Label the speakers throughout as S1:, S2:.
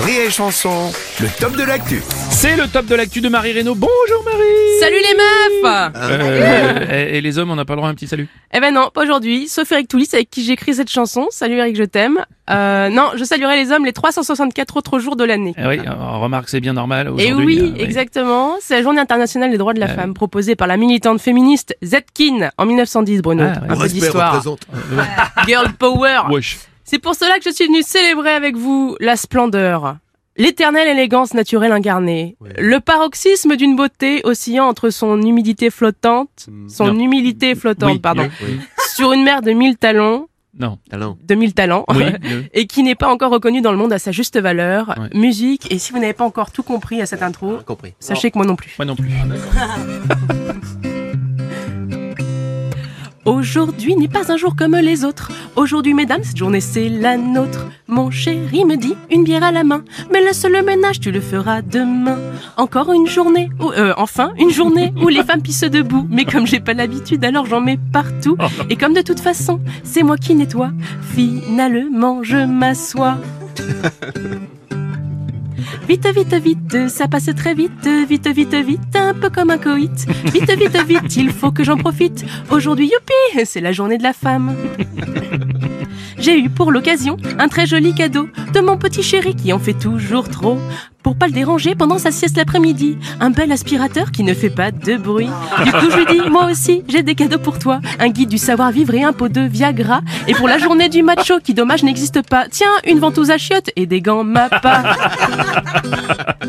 S1: Rire et Chanson, le top de l'actu.
S2: C'est le top de l'actu de Marie Reynaud. Bonjour Marie
S3: Salut les meufs
S2: Euh, et, et les hommes, on n'a pas le droit à un petit salut
S3: Eh ben non, pas aujourd'hui. Sauf Eric Toulis avec qui j'écris cette chanson. Salut Eric, je t'aime. Euh, non, je saluerai les hommes les 364 autres jours de l'année.
S2: Eh oui, on remarque c'est bien normal
S3: Et oui,
S2: euh,
S3: exactement. C'est la journée internationale des droits de la femme proposée par la militante féministe Zetkin en 1910, Bruno.
S2: Ah, ouais.
S3: Un peu d'histoire. Girl power.
S2: Wesh.
S3: C'est pour cela que je suis venue célébrer avec vous la splendeur. L'éternelle élégance naturelle incarnée. Le paroxysme d'une beauté oscillant entre son humidité flottante, son
S2: Non.
S3: humilité flottante,
S2: Oui,
S3: pardon, sur une mer de mille talons,
S2: Non.
S3: de mille talents,
S2: Oui,
S3: et qui n'est pas encore reconnue dans le monde à sa juste valeur.
S2: Ouais.
S3: Musique, et si vous n'avez pas encore tout compris à cette intro, sachez que moi non plus.
S2: moi non plus.
S3: Aujourd'hui n'est pas un jour comme les autres. Aujourd'hui, mesdames, cette journée c'est la nôtre. Mon chéri me dit une bière à la main. Mais laisse le ménage, tu le feras demain. Encore une journée, où, euh, enfin, une journée où les femmes pissent debout. Mais comme j'ai pas l'habitude, alors j'en mets partout. Et comme de toute façon, c'est moi qui nettoie. Finalement, je m'assois. Vite, vite, vite, ça passe très vite, vite, vite, vite, un peu comme un coït. Vite, vite, vite, il faut que j'en profite. Aujourd'hui, youpi, c'est la journée de la femme. J'ai eu pour l'occasion un très joli cadeau de mon petit chéri qui en fait toujours trop. Pour pas le déranger pendant sa sieste l'après-midi, un bel aspirateur qui ne fait pas de bruit. Du coup, je lui dis, moi aussi, j'ai des cadeaux pour toi. Un guide du savoir-vivre et un pot de Viagra. Et pour la journée du macho qui, dommage, n'existe pas, tiens, une ventouse à chiottes et des gants Mappa.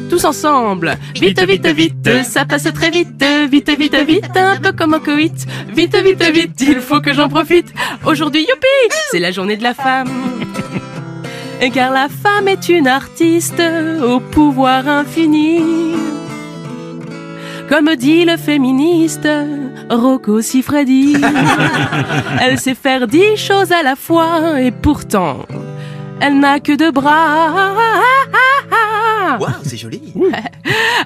S3: Tous ensemble. Vite, vite, vite, ça passe très vite. Vite, vite, vite, un peu comme un coït. Vite, vite, vite, il faut que j'en profite. Aujourd'hui, youpi, c'est la journée de la femme. Car la femme est une artiste au pouvoir infini. Comme dit le féministe Rocco Siffredi. Elle sait faire dix choses à la fois et pourtant, elle n'a que deux bras.
S4: Waouh, c'est joli.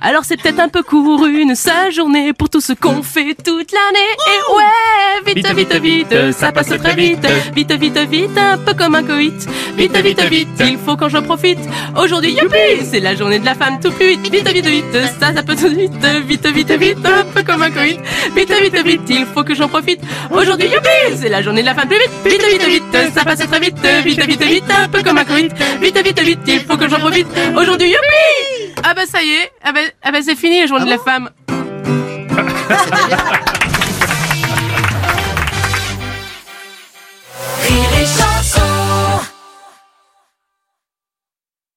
S3: Alors c'est peut-être un peu court une seule journée pour tout ce qu'on fait toute l'année. Et ouais, vite, vite, vite, ça passe très vite. Vite, vite, vite, un peu comme un coït. Vite, vite, vite, il faut quand je profite. Aujourd'hui, youpi, c'est la journée de la femme tout plus vite. Vite, vite, vite, ça, ça peut tout vite. Vite, vite, vite, un peu comme un coït. Vite, vite, vite, il faut que j'en profite. Aujourd'hui, youpi, c'est la journée de la femme plus vite. Vite, vite, vite, ça passe très vite. Vite, vite, vite, un peu comme un coït. Vite, vite, vite, il faut que j'en profite. Aujourd'hui, youpi! Ah bah ça y est, ah bah, ah bah c'est fini la journée de la femme.